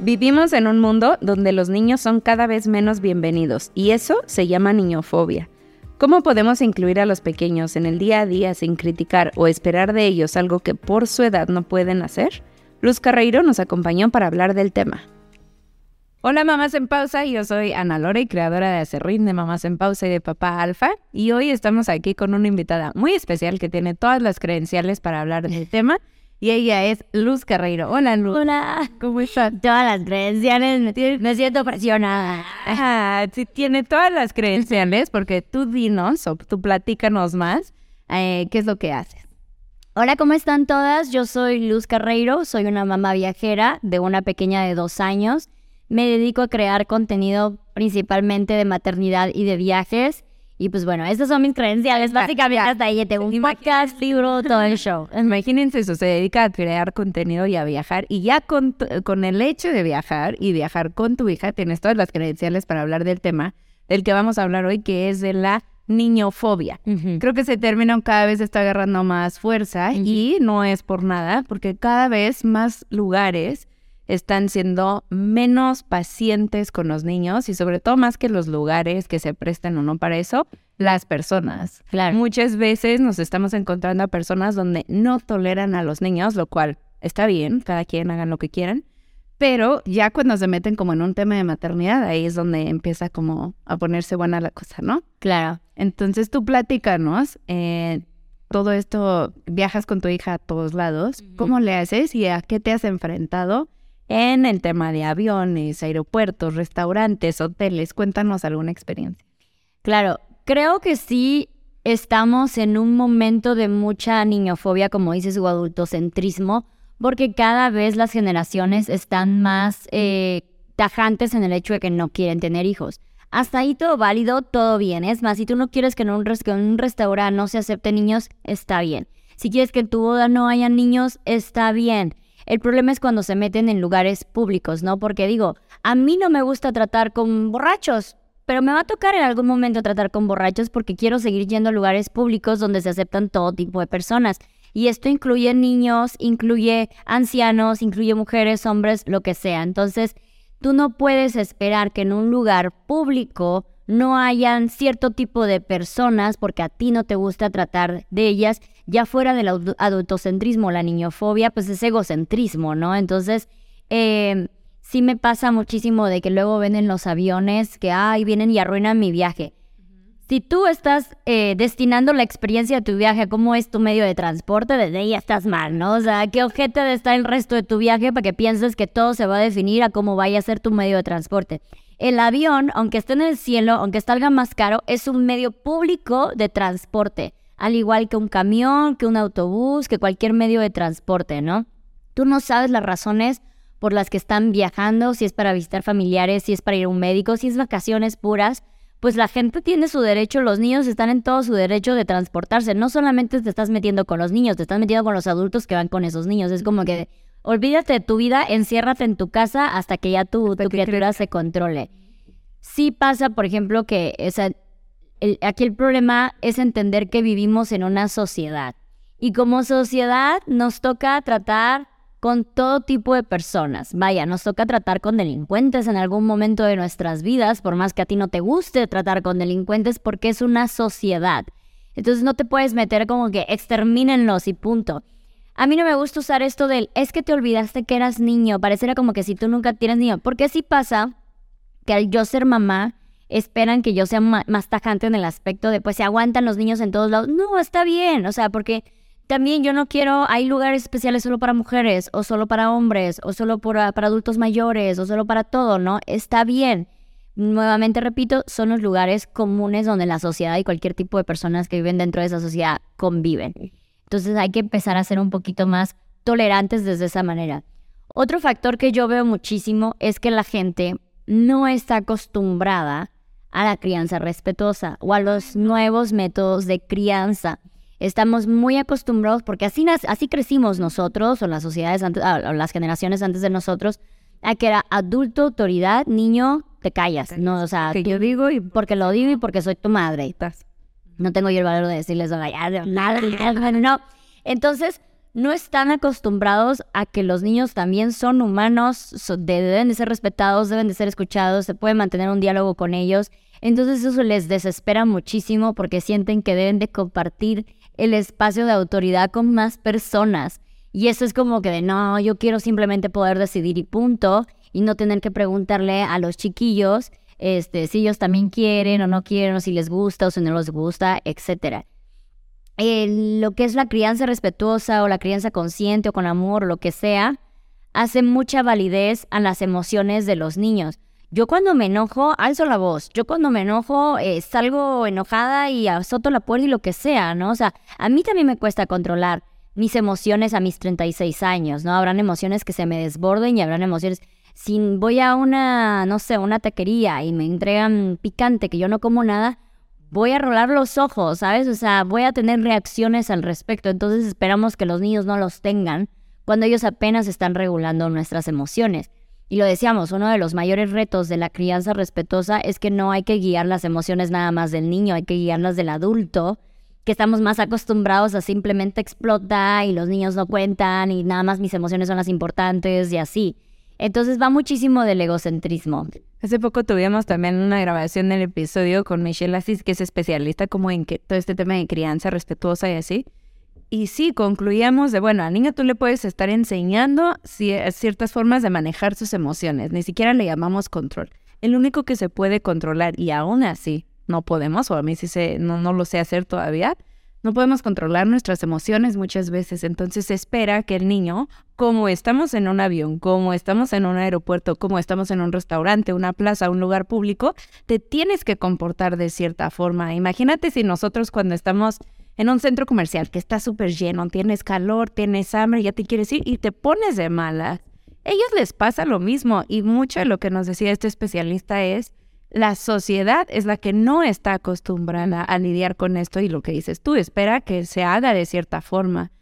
Vivimos en un mundo donde los niños son cada vez menos bienvenidos y eso se llama niñofobia. ¿Cómo podemos incluir a los pequeños en el día a día sin criticar o esperar de ellos algo que por su edad no pueden hacer? Luz Carreiro nos acompañó para hablar del tema. Hola mamás en pausa, yo soy Ana Lore, creadora de Acerrín de Mamás en Pausa y de Papá Alfa, y hoy estamos aquí con una invitada muy especial que tiene todas las credenciales para hablar del tema y ella es Luz Carreiro. Hola, Luz. Hola. ¿Cómo estás? Todas las credenciales, me, me siento presionada. Ah, sí, tiene todas las credenciales porque tú dinos o tú platícanos más eh, qué es lo que haces. Hola, ¿cómo están todas? Yo soy Luz Carreiro, soy una mamá viajera de una pequeña de dos años. Me dedico a crear contenido principalmente de maternidad y de viajes. Y pues bueno, estas son mis credenciales. Básicamente hasta ahí tengo un podcast, libro, todo el show. Imagínense eso, se dedica a crear contenido y a viajar. Y ya con, con el hecho de viajar y viajar con tu hija, tienes todas las credenciales para hablar del tema del que vamos a hablar hoy, que es de la niñofobia. Creo que ese término cada vez está agarrando más fuerza y no es por nada, porque cada vez más lugares están siendo menos pacientes con los niños y sobre todo más que los lugares que se prestan o no para eso, las personas. Claro. Muchas veces nos estamos encontrando a personas donde no toleran a los niños, lo cual está bien, cada quien hagan lo que quieran, pero ya cuando se meten como en un tema de maternidad, ahí es donde empieza como a ponerse buena la cosa, ¿no? Claro. Entonces tú platícanos, eh, todo esto, viajas con tu hija a todos lados, ¿cómo le haces y a qué te has enfrentado? En el tema de aviones, aeropuertos, restaurantes, hoteles. Cuéntanos alguna experiencia. Claro, creo que sí estamos en un momento de mucha niñofobia, como dices, o adultocentrismo, porque cada vez las generaciones están más eh, tajantes en el hecho de que no quieren tener hijos. Hasta ahí todo válido, todo bien. Es más, si tú no quieres que en un, que en un restaurante no se acepten niños, está bien. Si quieres que en tu boda no haya niños, está bien. El problema es cuando se meten en lugares públicos, ¿no? Porque digo, a mí no me gusta tratar con borrachos, pero me va a tocar en algún momento tratar con borrachos porque quiero seguir yendo a lugares públicos donde se aceptan todo tipo de personas. Y esto incluye niños, incluye ancianos, incluye mujeres, hombres, lo que sea. Entonces, tú no puedes esperar que en un lugar público no hayan cierto tipo de personas porque a ti no te gusta tratar de ellas ya fuera del adultocentrismo, la niñofobia, pues es egocentrismo, ¿no? Entonces, eh, sí me pasa muchísimo de que luego ven en los aviones que, ay, vienen y arruinan mi viaje. Si tú estás eh, destinando la experiencia de tu viaje a cómo es tu medio de transporte, desde ahí ya estás mal, ¿no? O sea, ¿qué objeto de estar el resto de tu viaje para que pienses que todo se va a definir a cómo vaya a ser tu medio de transporte? El avión, aunque esté en el cielo, aunque salga más caro, es un medio público de transporte al igual que un camión, que un autobús, que cualquier medio de transporte, ¿no? Tú no sabes las razones por las que están viajando, si es para visitar familiares, si es para ir a un médico, si es vacaciones puras, pues la gente tiene su derecho, los niños están en todo su derecho de transportarse. No solamente te estás metiendo con los niños, te estás metiendo con los adultos que van con esos niños. Es como que olvídate de tu vida, enciérrate en tu casa hasta que ya tu, tu criatura se controle. Sí pasa, por ejemplo, que esa, aquí el problema es entender que vivimos en una sociedad y como sociedad nos toca tratar con todo tipo de personas. Vaya, nos toca tratar con delincuentes en algún momento de nuestras vidas, por más que a ti no te guste tratar con delincuentes, porque es una sociedad. Entonces no te puedes meter como que extermínenlos y punto. A mí no me gusta usar esto del es que te olvidaste que eras niño, pareciera como que si tú nunca tienes niño, porque sí pasa que al yo ser mamá, esperan que yo sea más tajante en el aspecto de, pues se aguantan los niños en todos lados. No, está bien, o sea, porque también yo no quiero, hay lugares especiales solo para mujeres, o solo para hombres, o solo para, para adultos mayores, o solo para todo, ¿no? Está bien. Nuevamente repito, son los lugares comunes donde la sociedad y cualquier tipo de personas que viven dentro de esa sociedad conviven. Entonces hay que empezar a ser un poquito más tolerantes desde esa manera. Otro factor que yo veo muchísimo es que la gente no está acostumbrada a la crianza respetuosa o a los nuevos métodos de crianza. Estamos muy acostumbrados, porque así, así crecimos nosotros, o las sociedades antes, ah, o las generaciones antes de nosotros, a que era adulto, autoridad, niño, te callas. No, o sea, que yo digo y porque lo digo y porque soy tu madre. No tengo yo el valor de decirles nada, no. Entonces, no están acostumbrados a que los niños también son humanos, deben de ser respetados, deben de ser escuchados, se puede mantener un diálogo con ellos. Entonces eso les desespera muchísimo porque sienten que deben de compartir el espacio de autoridad con más personas. Y eso es como que de no, yo quiero simplemente poder decidir y punto, y no tener que preguntarle a los chiquillos este, si ellos también quieren o no quieren, o si les gusta o si no les gusta, lo que es la crianza respetuosa o la crianza consciente o con amor lo que sea, hace mucha validez a las emociones de los niños. Yo cuando me enojo, alzo la voz. Yo cuando me enojo, eh, salgo enojada y azoto la puerta y lo que sea, ¿no? O sea, a mí también me cuesta controlar mis emociones a mis 36 años, ¿no? Habrán emociones que se me desborden y habrán emociones si voy a una, no sé, una taquería y me entregan picante que yo no como nada, voy a rolar los ojos, ¿sabes? O sea, voy a tener reacciones al respecto. Entonces esperamos que los niños no los tengan cuando ellos apenas están regulando nuestras emociones. Y lo decíamos, uno de los mayores retos de la crianza respetuosa es que no hay que guiar las emociones nada más del niño, hay que guiarlas del adulto, que estamos más acostumbrados a simplemente explotar y los niños no cuentan y nada más mis emociones son las importantes y así. Entonces va muchísimo del egocentrismo. Hace poco tuvimos también una grabación del episodio con Michelle Assis, que es especialista como en que todo este tema de crianza respetuosa y así. Y sí, concluíamos de, bueno, al niño tú le puedes estar enseñando ciertas formas de manejar sus emociones, ni siquiera le llamamos control. El único que se puede controlar y aún así no podemos, o a mí sí se, no, no lo sé hacer todavía, no podemos controlar nuestras emociones muchas veces, entonces se espera que el niño, como estamos en un avión, como estamos en un aeropuerto, como estamos en un restaurante, una plaza, un lugar público, te tienes que comportar de cierta forma. Imagínate si nosotros cuando estamos en un centro comercial que está súper lleno, tienes calor, tienes hambre, ya te quieres ir y te pones de malas. Ellos les pasa lo mismo y mucho de lo que nos decía este especialista es la sociedad es la que no está acostumbrada a lidiar con esto y lo que dices tú, espera que se haga de cierta forma.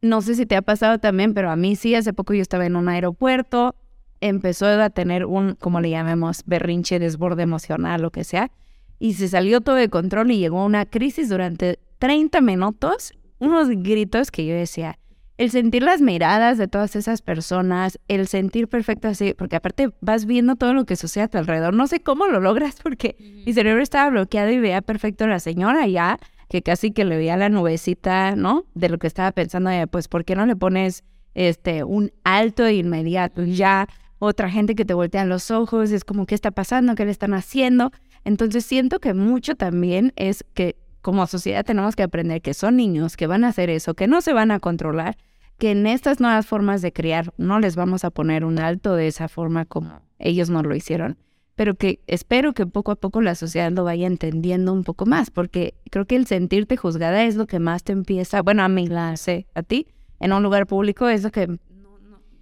No sé si te ha pasado también, pero a mí sí, hace poco yo estaba en un aeropuerto, empezó a tener un, como le llamemos, berrinche, desborde emocional, lo que sea, y se salió todo de control y llegó una crisis durante 30 minutos, unos gritos que yo decía, el sentir las miradas de todas esas personas, el sentir perfecto así, porque aparte vas viendo todo lo que sucede a tu alrededor. No sé cómo lo logras porque mi cerebro estaba bloqueado y veía perfecto a la señora ya, que casi que le veía la nubecita, ¿no? De lo que estaba pensando, pues, ¿por qué no le pones este un alto de inmediato? Ya otra gente que te voltea los ojos, es como, ¿qué está pasando? ¿Qué le están haciendo? Entonces siento que mucho también es que como sociedad tenemos que aprender que son niños, que van a hacer eso, que no se van a controlar que en estas nuevas formas de criar no les vamos a poner un alto de esa forma como ellos nos lo hicieron, pero que espero que poco a poco la sociedad lo vaya entendiendo un poco más, porque creo que el sentirte juzgada es lo que más te empieza, bueno, a mí la sé, a ti, en un lugar público es lo que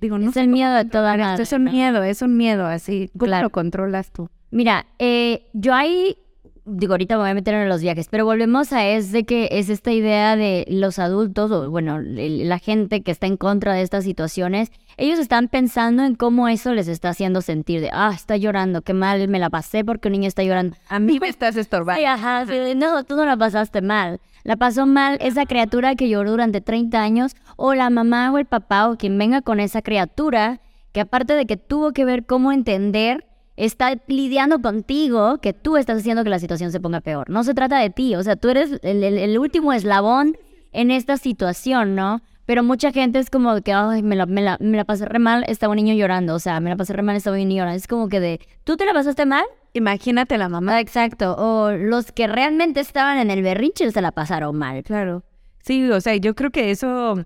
digo, no es el miedo de toda la Es un miedo, es un miedo, así, ¿cómo lo controlas tú? Mira, eh, yo ahí digo, ahorita me voy a meter en los viajes, pero volvemos a es de que es esta idea de los adultos, o bueno, la gente que está en contra de estas situaciones, ellos están pensando en cómo eso les está haciendo sentir de, ah, está llorando, qué mal me la pasé porque un niño está llorando. A mí me estás estorbando. Sí, ajá, no, tú no la pasaste mal. La pasó mal esa criatura que lloró durante 30 años, o la mamá o el papá o quien venga con esa criatura, que aparte de que tuvo que ver cómo entender está lidiando contigo que tú estás haciendo que la situación se ponga peor. No se trata de ti, o sea, tú eres el, último eslabón en esta situación, ¿no? Pero mucha gente es como que, ay, me la, me, la, me la pasé re mal, estaba un niño llorando, o sea, me la pasé re mal, estaba un niño llorando. Es como que de, ¿tú te la pasaste mal? Imagínate la mamá. Exacto, o los que realmente estaban en el berrinche se la pasaron mal. Claro. Sí, o sea, yo creo que eso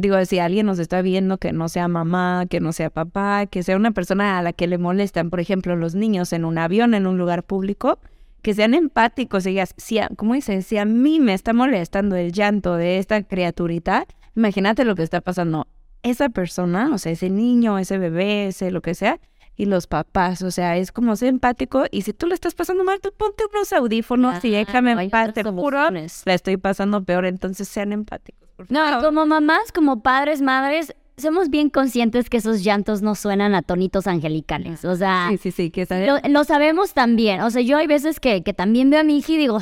Digo, si alguien nos está viendo que no sea mamá, que no sea papá, que sea una persona a la que le molestan, por ejemplo, los niños en un avión, en un lugar público, que sean empáticos. Ellas, si ¿cómo dice? Si a mí me está molestando el llanto de esta criaturita, imagínate lo que está pasando esa persona, o sea, ese niño, ese bebé, ese lo que sea, y los papás, o sea, es como ser empático y si tú le estás pasando mal, tú ponte unos audífonos y déjame en paz, te juro, la estoy pasando peor, entonces sean empáticos. No, como mamás, como padres, madres, somos bien conscientes que esos llantos no suenan a tonitos angelicales. O sea, sí, sí, sí, que lo, lo, sabemos también. O sea, yo hay veces que, que también veo a mi hija y digo,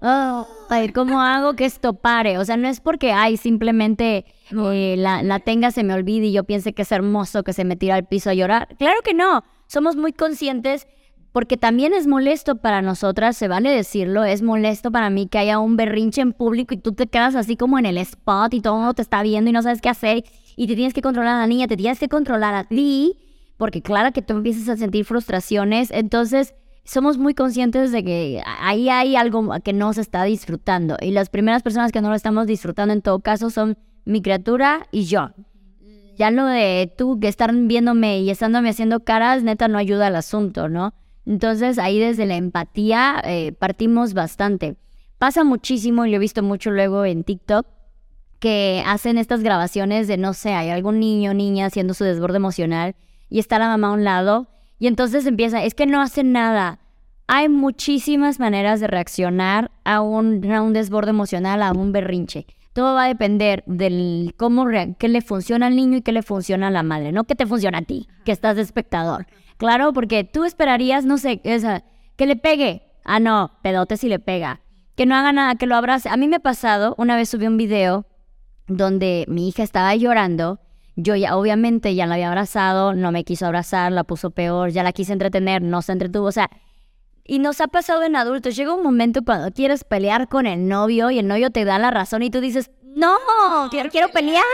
oh, ay, ¿cómo hago que esto pare? O sea, no es porque, ay, simplemente eh, la, la tenga, se me olvide y yo piense que es hermoso que se me tira al piso a llorar. Claro que no. Somos muy conscientes porque también es molesto para nosotras, se vale decirlo, es molesto para mí que haya un berrinche en público y tú te quedas así como en el spot y todo el mundo te está viendo y no sabes qué hacer y te tienes que controlar a la niña, te tienes que controlar a ti, porque claro que tú empiezas a sentir frustraciones, entonces somos muy conscientes de que ahí hay algo que no se está disfrutando y las primeras personas que no lo estamos disfrutando en todo caso son mi criatura y yo. Ya lo de tú que están viéndome y estándome haciendo caras, neta no ayuda al asunto, ¿no? Entonces ahí desde la empatía eh, partimos bastante. Pasa muchísimo, y lo he visto mucho luego en TikTok, que hacen estas grabaciones de, no sé, hay algún niño o niña haciendo su desborde emocional y está la mamá a un lado y entonces empieza, es que no hacen nada. Hay muchísimas maneras de reaccionar a un, a un desborde emocional, a un berrinche. Todo va a depender del cómo, qué le funciona al niño y qué le funciona a la madre, no qué te funciona a ti, que estás de espectador. Claro, porque tú esperarías, no sé, esa, que le pegue. Ah, no, pedote si le pega. Que no haga nada, que lo abrace. A mí me ha pasado, una vez subí un video donde mi hija estaba llorando. Yo ya, obviamente, ya la había abrazado, no me quiso abrazar, la puso peor, ya la quise entretener, no se entretuvo. O sea, y nos ha pasado en adultos. Llega un momento cuando quieres pelear con el novio y el novio te da la razón y tú dices, no, quiero, quiero pelear.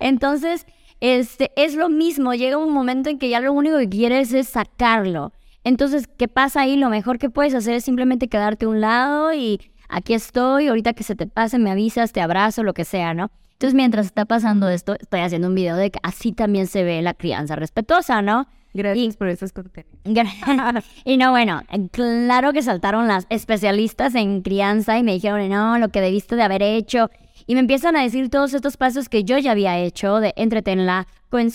Entonces, este, es lo mismo, llega un momento en que ya lo único que quieres es sacarlo. Entonces, ¿qué pasa ahí? Lo mejor que puedes hacer es simplemente quedarte a un lado y aquí estoy, ahorita que se te pase me avisas, te abrazo, lo que sea, ¿no? Entonces, mientras está pasando esto, estoy haciendo un video de que así también se ve la crianza respetuosa, ¿no? Gracias por esos contenidos. y no, bueno, claro que saltaron las especialistas en crianza y me dijeron, no, lo que debiste de haber hecho y me empiezan a decir todos estos pasos que yo ya había hecho, de entretenla,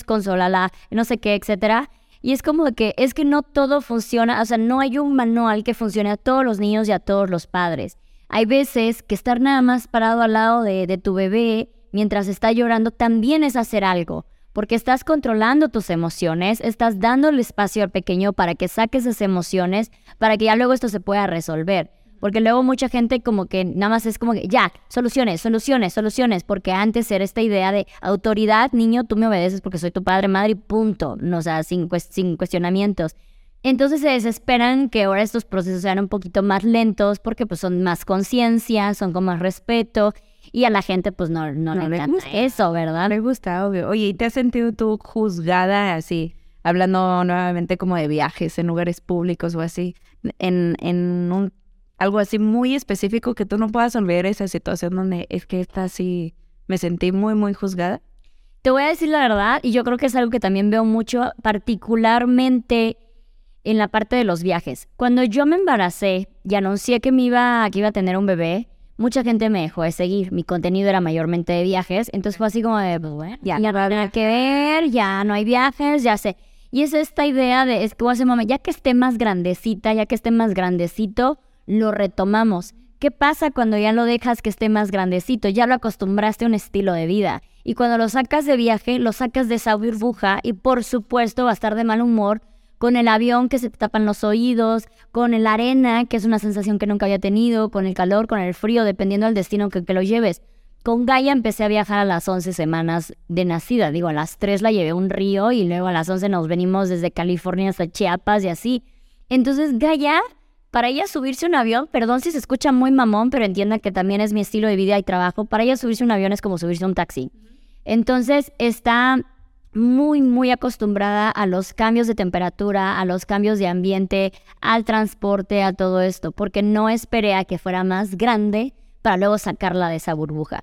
consólala, no sé qué, etcétera. Y es como que es que no todo funciona, o sea, no hay un manual que funcione a todos los niños y a todos los padres. Hay veces que estar nada más parado al lado de, de tu bebé mientras está llorando también es hacer algo, porque estás controlando tus emociones, estás dando el espacio al pequeño para que saque esas emociones, para que ya luego esto se pueda resolver. Porque luego mucha gente como que nada más es como que, ya, soluciones, soluciones, soluciones, porque antes era esta idea de autoridad, niño, tú me obedeces porque soy tu padre, madre y punto, no, o sea, sin, sin cuestionamientos. Entonces se desesperan que ahora estos procesos sean un poquito más lentos porque pues son más conciencia, son con más respeto y a la gente pues no, no, le, gusta eso, ¿verdad? Le gusta, obvio. Oye, ¿y te has sentido tú juzgada así, hablando nuevamente como de viajes en lugares públicos o así, en, en un algo así muy específico que tú no puedas olvidar esa situación donde es que está así, me sentí muy, muy juzgada? Te voy a decir la verdad, y yo creo que es algo que también veo mucho, particularmente en la parte de los viajes. Cuando yo me embaracé y anuncié que me iba, que iba a tener un bebé, mucha gente me dejó de seguir. Mi contenido era mayormente de viajes, entonces fue así como de, pues bueno, ya, no hay nada que ver, ya no hay viajes, ya sé. Y es esta idea de, es que voy a hacer mamá, ya que esté más grandecita, ya que esté más grandecito, lo retomamos. ¿Qué pasa cuando ya lo dejas que esté más grandecito? Ya lo acostumbraste a un estilo de vida. Y cuando lo sacas de viaje, lo sacas de esa burbuja y por supuesto va a estar de mal humor con el avión que se te tapan los oídos, con la arena, que es una sensación que nunca había tenido, con el calor, con el frío, dependiendo del destino que, que lo lleves. Con Gaia empecé a viajar a las 11 semanas de nacida. Digo, a las 3 la llevé a un río y luego a las 11 nos venimos desde California hasta Chiapas y así. Entonces Gaia para ella subirse un avión, perdón si se escucha muy mamón, pero entienda que también es mi estilo de vida y trabajo, para ella subirse un avión es como subirse un taxi. Entonces está muy, muy acostumbrada a los cambios de temperatura, a los cambios de ambiente, al transporte, a todo esto, porque no esperé a que fuera más grande para luego sacarla de esa burbuja.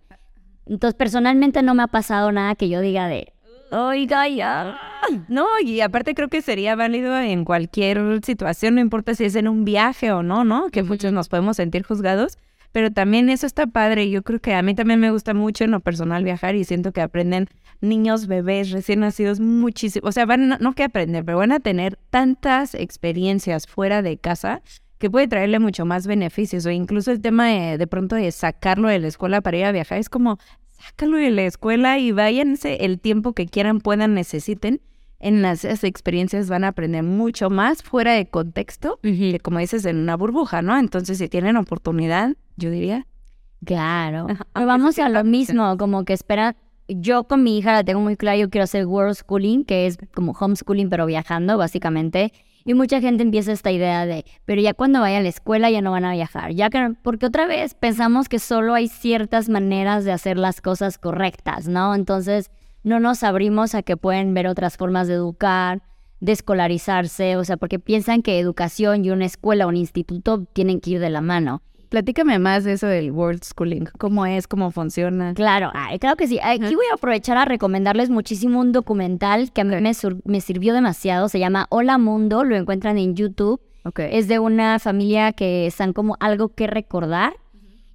Entonces, personalmente no me ha pasado nada que yo diga de, oiga, ya. No, y aparte creo que sería válido en cualquier situación, no importa si es en un viaje o no, ¿no? Que muchos nos podemos sentir juzgados, pero también eso está padre. Yo creo que a mí también me gusta mucho en lo personal viajar y siento que aprenden niños, bebés, recién nacidos muchísimo. O sea, van, no que aprender, pero van a tener tantas experiencias fuera de casa que puede traerle mucho más beneficios o incluso el tema de, de pronto de sacarlo de la escuela para ir a viajar es como sácalo de la escuela y váyanse el tiempo que quieran, puedan, necesiten en las esas experiencias van a aprender mucho más fuera de contexto que como dices en una burbuja, ¿no? Entonces si tienen oportunidad, yo diría. Claro. Pero vamos a lo mismo, como que espera, yo con mi hija la tengo muy clara, yo quiero hacer world schooling, que es como homeschooling pero viajando básicamente. Y mucha gente empieza esta idea de, pero ya cuando vaya a la escuela ya no van a viajar, ya que, porque otra vez pensamos que solo hay ciertas maneras de hacer las cosas correctas, ¿no? Entonces no nos abrimos a que pueden ver otras formas de educar, de escolarizarse, o sea, porque piensan que educación y una escuela un instituto tienen que ir de la mano. Platícame más de eso del World Schooling. ¿Cómo es? ¿Cómo funciona? Claro, claro que sí. Aquí voy a aprovechar a recomendarles muchísimo un documental que a mí me, sirvió demasiado. Se llama Hola Mundo. Lo encuentran en YouTube. Es de una familia que están como algo que recordar.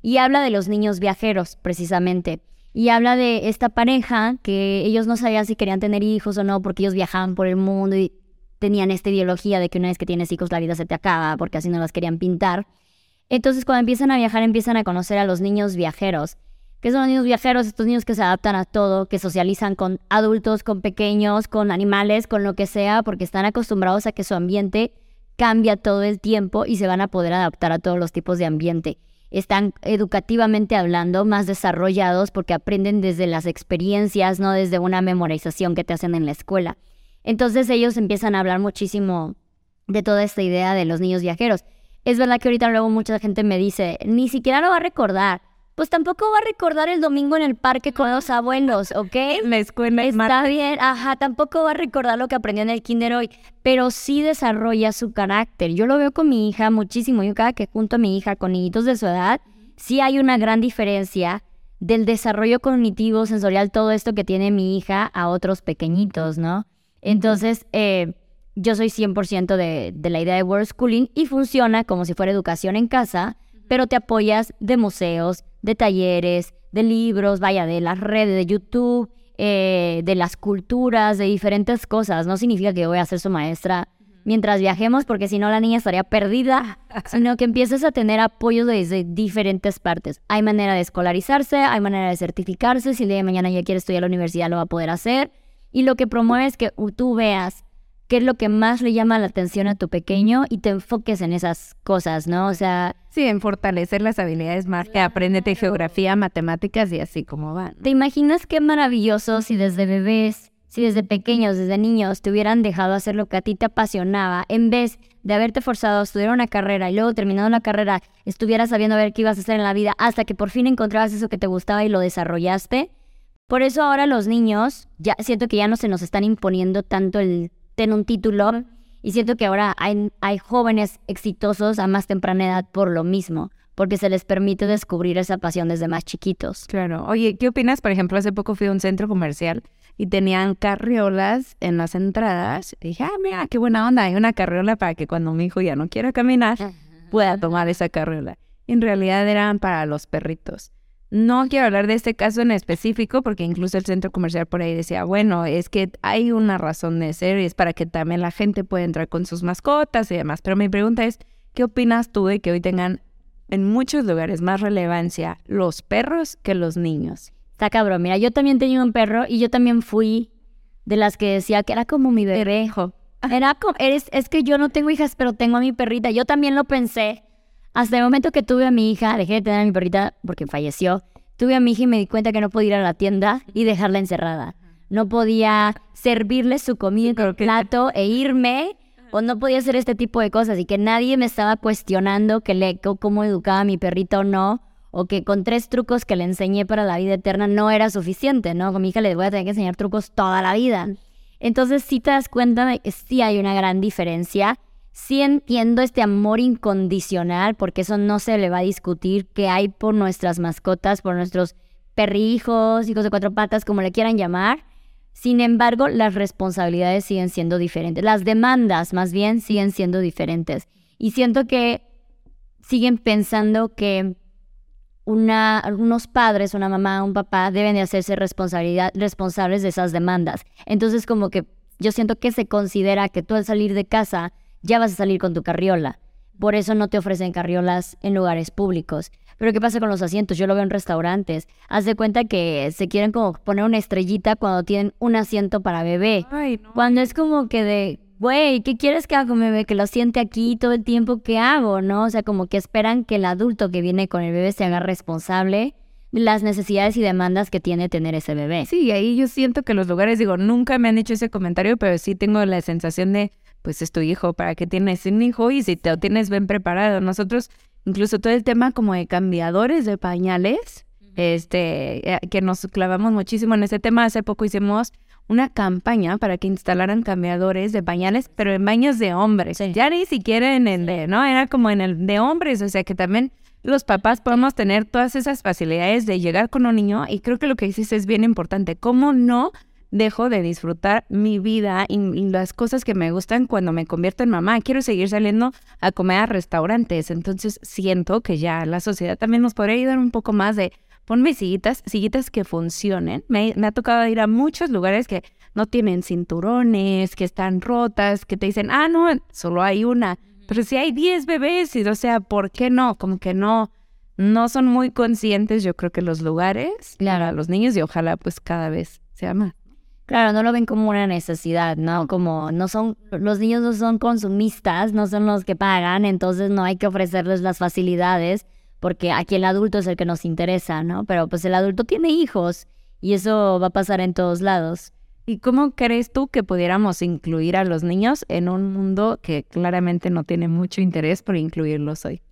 Y habla de los niños viajeros, precisamente. Y habla de esta pareja que ellos no sabían si querían tener hijos o no porque ellos viajaban por el mundo y tenían esta ideología de que una vez que tienes hijos la vida se te acaba porque así no las querían pintar. Entonces cuando empiezan a viajar empiezan a conocer a los niños viajeros. ¿Qué son los niños viajeros? Estos niños que se adaptan a todo, que socializan con adultos, con pequeños, con animales, con lo que sea, porque están acostumbrados a que su ambiente cambia todo el tiempo y se van a poder adaptar a todos los tipos de ambiente. Están educativamente hablando más desarrollados porque aprenden desde las experiencias, no desde una memorización que te hacen en la escuela. Entonces ellos empiezan a hablar muchísimo de toda esta idea de los niños viajeros. Es verdad que ahorita luego mucha gente me dice, ni siquiera lo va a recordar. Pues tampoco va a recordar el domingo en el parque con los abuelos, ¿ok? La escuela. Está bien, ajá, tampoco va a recordar lo que aprendió en el kinder hoy, pero sí desarrolla su carácter. Yo lo veo con mi hija muchísimo. Yo cada que junto a mi hija con niñitos de su edad, sí hay una gran diferencia del desarrollo cognitivo, sensorial, todo esto que tiene mi hija a otros pequeñitos, ¿no? Entonces, eh, yo soy 100% de, de la idea de World Schooling y funciona como si fuera educación en casa, pero te apoyas de museos, de talleres, de libros, vaya, de las redes de YouTube, eh, de las culturas, de diferentes cosas. No significa que voy a ser su maestra mientras viajemos, porque si no la niña estaría perdida, sino que empieces a tener apoyo desde diferentes partes. Hay manera de escolarizarse, hay manera de certificarse, si el día de mañana ya quiere estudiar a la universidad lo va a poder hacer. Y lo que promueve es que tú veas qué es lo que más le llama la atención a tu pequeño y te enfoques en esas cosas, ¿no? O sea... Sí, en fortalecer las habilidades más que apréndete geografía, matemáticas y así como van. ¿Te imaginas qué maravilloso si desde bebés, si desde pequeños, desde niños te hubieran dejado hacer lo que a ti te apasionaba, en vez de haberte forzado a estudiar una carrera y luego terminando la carrera estuvieras sabiendo ver qué ibas a hacer en la vida hasta que por fin encontrabas eso que te gustaba y lo desarrollaste? Por eso ahora los niños, ya siento que ya no se nos están imponiendo tanto el ten un título. Y siento que ahora hay, hay jóvenes exitosos a más temprana edad por lo mismo, porque se les permite descubrir esa pasión desde más chiquitos. Claro. Oye, ¿qué opinas? Por ejemplo, hace poco fui a un centro comercial y tenían carriolas en las entradas. Y dije, ah, mira, qué buena onda. Hay una carriola para que cuando mi hijo ya no quiera caminar, pueda tomar esa carriola. en realidad eran para los perritos. No quiero hablar de este caso en específico porque incluso el centro comercial por ahí decía, bueno, es que hay una razón de ser y es para que también la gente pueda entrar con sus mascotas y demás. Pero mi pregunta es, ¿qué opinas tú de que hoy tengan en muchos lugares más relevancia los perros que los niños? Está cabrón, mira, yo también tenía un perro y yo también fui de las que decía que era como mi bebé. Era como, eres, es que yo no tengo hijas, pero tengo a mi perrita. Yo también lo pensé. Hasta el momento que tuve a mi hija, dejé de tener a mi perrita porque falleció. Tuve a mi hija y me di cuenta que no podía ir a la tienda y dejarla encerrada. No podía servirle su comida en el plato e irme o no podía hacer este tipo de cosas y que nadie me estaba cuestionando que le, cómo educaba a mi perrita o no, o que con tres trucos que le enseñé para la vida eterna no era suficiente, ¿no? Con mi hija le voy a tener que enseñar trucos toda la vida. Entonces sí te das cuenta de que sí hay una gran diferencia sí entiendo este amor incondicional, porque eso no se le va a discutir, que hay por nuestras mascotas, por nuestros perrijos, hijos de cuatro patas, como le quieran llamar. Sin embargo, las responsabilidades siguen siendo diferentes. Las demandas, más bien, siguen siendo diferentes. Y siento que siguen pensando que una, algunos padres, una mamá, un papá, deben de hacerse responsabilidad, responsables de esas demandas. Entonces, como que yo siento que se considera que tú al salir de casa ya vas a salir con tu carriola. Por eso no te ofrecen carriolas en lugares públicos. Pero ¿qué pasa con los asientos? Yo lo veo en restaurantes. Haz de cuenta que se quieren como poner una estrellita cuando tienen un asiento para bebé. Ay, no. Cuando es como que de, güey, ¿qué quieres que haga con mi bebé? Que lo siente aquí todo el tiempo que hago, ¿no? O sea, como que esperan que el adulto que viene con el bebé se haga responsable de las necesidades y demandas que tiene tener ese bebé. Sí, ahí yo siento que los lugares, digo, nunca me han hecho ese comentario, pero sí tengo la sensación de, pues es tu hijo, ¿para qué tienes un hijo? Y si te lo tienes bien preparado. Nosotros, incluso todo el tema como de cambiadores de pañales, este, eh, que nos clavamos muchísimo en ese tema. Hace poco hicimos una campaña para que instalaran cambiadores de pañales, pero en baños de hombres. Ya ni siquiera en el de, ¿no? Era como en el de hombres, o sea que también los papás podemos tener todas esas facilidades de llegar con un niño y creo que lo que dices es bien importante. ¿Cómo no dejo de disfrutar mi vida y, y las cosas que me gustan cuando me convierto en mamá? Quiero seguir saliendo a comer a restaurantes, entonces siento que ya la sociedad también nos podría ayudar un poco más de ponme sillitas, sillitas que funcionen. Me, me ha tocado ir a muchos lugares que no tienen cinturones, que están rotas, que te dicen, ah, no, solo hay una. Pero si hay 10 bebés, y, o sea, ¿por qué no? Como que no, no son muy conscientes, yo creo que los lugares Claro. los niños y ojalá pues cada vez sea más. Claro, no lo ven como una necesidad, ¿no? Como no son, los niños no son consumistas, no son los que pagan, entonces no hay que ofrecerles las facilidades, porque aquí el adulto es el que nos interesa, ¿no? Pero pues el adulto tiene hijos y eso va a pasar en todos lados. ¿Y cómo crees tú que pudiéramos incluir a los niños en un mundo que claramente no tiene mucho interés por incluirlos hoy?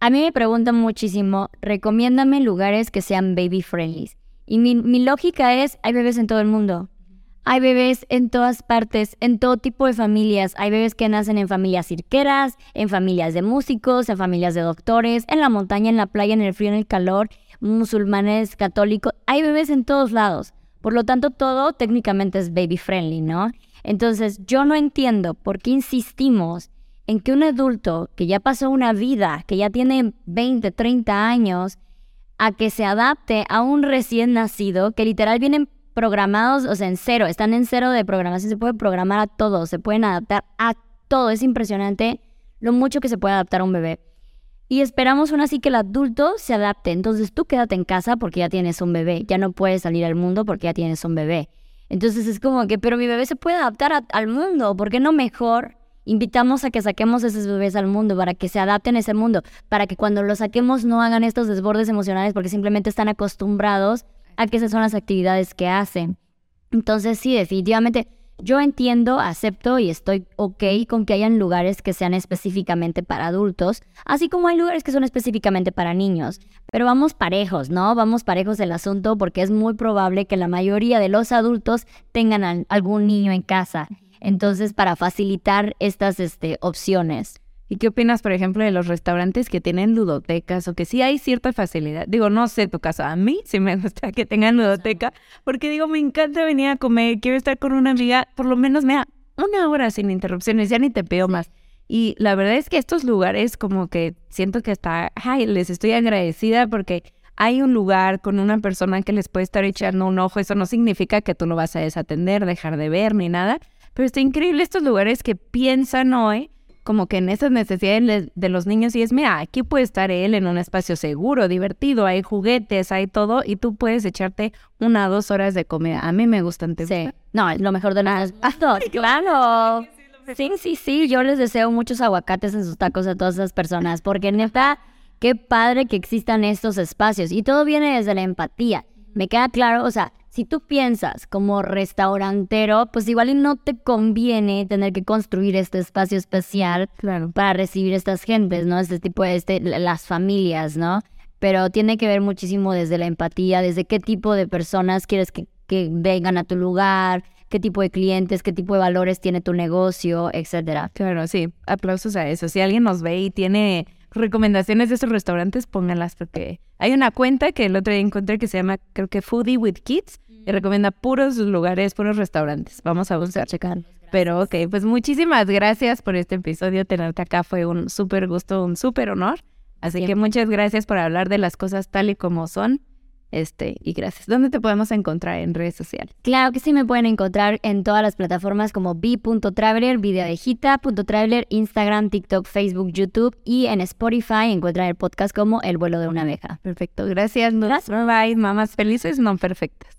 A mí me preguntan muchísimo, recomiéndame lugares que sean baby friendly. Y mi, mi lógica es, hay bebés en todo el mundo. Hay bebés en todas partes, en todo tipo de familias. Hay bebés que nacen en familias cirqueras, en familias de músicos, en familias de doctores, en la montaña, en la playa, en el frío, en el calor, musulmanes, católicos. Hay bebés en todos lados. Por lo tanto, todo técnicamente es baby friendly, ¿no? Entonces, yo no entiendo por qué insistimos en que un adulto que ya pasó una vida, que ya tiene 20, 30 años, a que se adapte a un recién nacido que literal vienen programados, o sea, en cero, están en cero de programación, se puede programar a todo, se pueden adaptar a todo, es impresionante lo mucho que se puede adaptar a un bebé. Y esperamos aún así que el adulto se adapte, entonces tú quédate en casa porque ya tienes un bebé, ya no puedes salir al mundo porque ya tienes un bebé. Entonces es como que, pero mi bebé se puede adaptar al mundo, ¿por qué no mejor invitamos a que saquemos esos bebés al mundo para que se adapten a ese mundo, para que cuando los saquemos no hagan estos desbordes emocionales porque simplemente están acostumbrados a que esas son las actividades que hacen. Entonces sí, definitivamente yo entiendo, acepto y estoy ok con que hayan lugares que sean específicamente para adultos, así como hay lugares que son específicamente para niños. Pero vamos parejos, ¿no? Vamos parejos del asunto porque es muy probable que la mayoría de los adultos tengan al- algún niño en casa. Entonces, para facilitar estas este, opciones. ¿Y qué opinas, por ejemplo, de los restaurantes que tienen ludotecas o que sí hay cierta facilidad? Digo, no sé tu caso, a mí sí me gusta que tengan ludoteca, porque digo, me encanta venir a comer, quiero estar con una amiga, por lo menos me da una hora sin interrupciones, ya ni te peo más. Y la verdad es que estos lugares como que siento que hasta, ay, les estoy agradecida porque hay un lugar con una persona que les puede estar echando un ojo, eso no significa que tú no vas a desatender, dejar de ver ni nada, pero está increíble estos lugares que piensan hoy como que en esas necesidades de los niños y es, mira, aquí puede estar él en un espacio seguro, divertido, hay juguetes, hay todo y tú puedes echarte una o dos horas de comida. A mí me gustan, ¿te Sí. No, es lo mejor de las ah, claro. Sí, sí, sí. Yo les deseo muchos aguacates en sus tacos a todas esas personas, porque neta, qué padre que existan estos espacios. Y todo viene desde la empatía. Me queda claro, o sea, si tú piensas como restaurantero, pues igual y no te conviene tener que construir este espacio especial Claro. para recibir estas gentes, ¿no? Este tipo de, este, las familias, ¿no? Pero tiene que ver muchísimo desde la empatía, desde qué tipo de personas quieres que, que vengan a tu lugar, qué tipo de clientes, qué tipo de valores tiene tu negocio, etcétera. Claro, sí, aplausos a eso. Si alguien nos ve y tiene recomendaciones de esos restaurantes, pónganlas porque hay una cuenta que el otro día encontré que se llama, creo que Foodie with Kids y recomienda puros lugares, puros restaurantes. Vamos a buscar. Checar. Pero ok, pues muchísimas gracias por este episodio. Tenerte acá fue un súper gusto, un súper honor. Así que muchas gracias por hablar de las cosas tal y como son. Este, y gracias. ¿Dónde te podemos encontrar en redes sociales? Claro que sí, me pueden encontrar en todas las plataformas como b.traveler, videoabejita.traveler, Instagram, TikTok, Facebook, YouTube y en Spotify encuentran el podcast como El vuelo de una abeja. Perfecto, gracias. Gracias. Bye bye, mamás felices, no perfectas.